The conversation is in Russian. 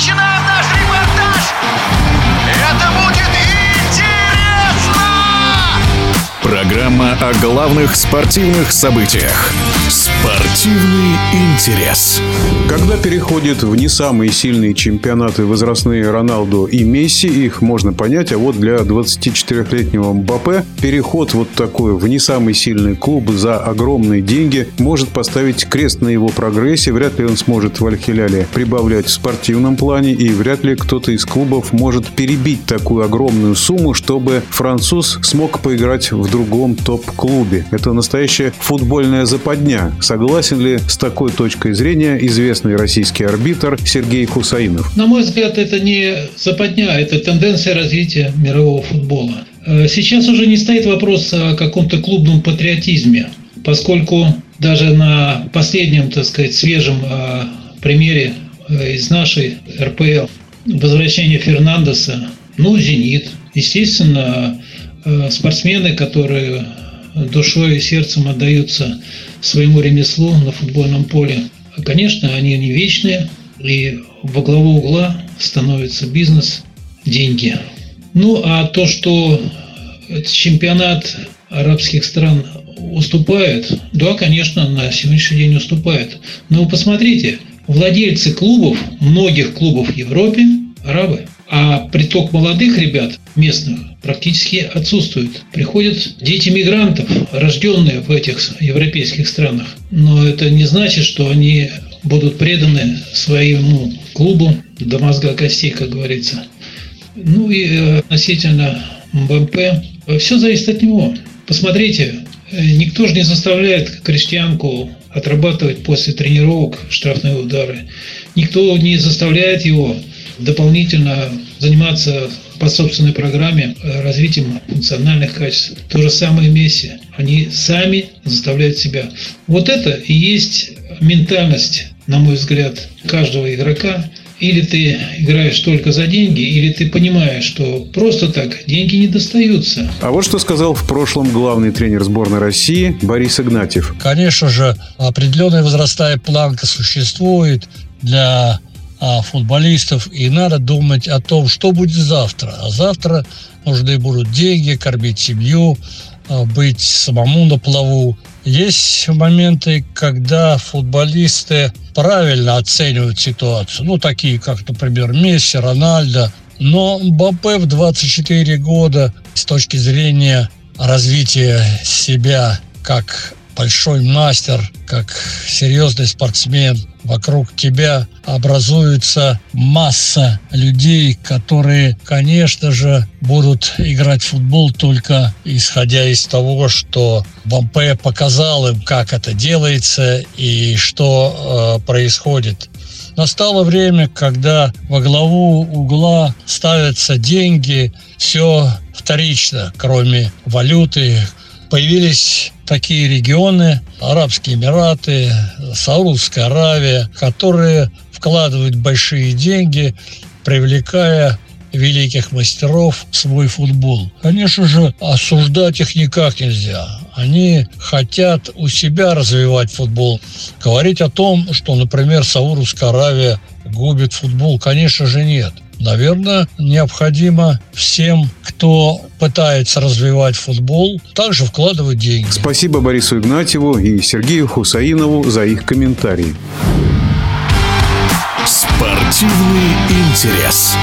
Imagina Программа о главных спортивных событиях. Спортивный интерес. Когда переходят в не самые сильные чемпионаты возрастные Роналду и Месси, их можно понять, а вот для 24-летнего Мбаппе переход вот такой в не самый сильный клуб за огромные деньги может поставить крест на его прогрессе. Вряд ли он сможет в Аль-Хиляле прибавлять в спортивном плане, и вряд ли кто-то из клубов может перебить такую огромную сумму, чтобы француз смог поиграть в другом топ-клубе. Это настоящая футбольная западня. Согласен ли с такой точкой зрения известный российский арбитр Сергей Хусаинов? На мой взгляд, это не западня, это тенденция развития мирового футбола. Э, Сейчас уже не стоит вопрос о каком-то клубном патриотизме, поскольку даже на последнем, так сказать, свежем э, примере э, из нашей РПЛ возвращение Фернандеса, ну, «Зенит», естественно, спортсмены, которые душой и сердцем отдаются своему ремеслу на футбольном поле, конечно, они не вечные, и во главу угла становится бизнес, деньги. Ну, а то, что чемпионат арабских стран уступает, да, конечно, на сегодняшний день уступает. Но вы посмотрите, владельцы клубов, многих клубов в Европе – арабы. А приток молодых ребят местных практически отсутствует. Приходят дети мигрантов, рожденные в этих европейских странах. Но это не значит, что они будут преданы своему клубу до мозга костей, как говорится. Ну и э, относительно МБП, все зависит от него. Посмотрите, э, никто же не заставляет крестьянку отрабатывать после тренировок штрафные удары. Никто не заставляет его дополнительно заниматься по собственной программе э, развитием функциональных качеств. То же самое и Месси. Они сами заставляют себя. Вот это и есть ментальность, на мой взгляд, каждого игрока. Или ты играешь только за деньги, или ты понимаешь, что просто так деньги не достаются. А вот что сказал в прошлом главный тренер сборной России Борис Игнатьев. Конечно же, определенная возрастная планка существует для футболистов, и надо думать о том, что будет завтра. А завтра нужны будут деньги, кормить семью, а, быть самому на плаву. Есть моменты, когда футболисты правильно оценивают ситуацию. Ну, такие, как, например, Месси, Рональдо. Но Мбаппе в 24 года с точки зрения развития себя как большой мастер, как серьезный спортсмен, вокруг тебя образуется масса людей, которые, конечно же, будут играть в футбол только исходя из того, что Бампе показал им, как это делается и что э, происходит. Настало время, когда во главу угла ставятся деньги, все вторично, кроме валюты. Появились такие регионы, Арабские Эмираты, Саудовская Аравия, которые вкладывают большие деньги, привлекая великих мастеров в свой футбол. Конечно же, осуждать их никак нельзя. Они хотят у себя развивать футбол. Говорить о том, что, например, Саудовская Аравия губит футбол, конечно же, нет. Наверное, необходимо всем, кто пытается развивать футбол, также вкладывать деньги. Спасибо Борису Игнатьеву и Сергею Хусаинову за их комментарии. Спортивный интерес.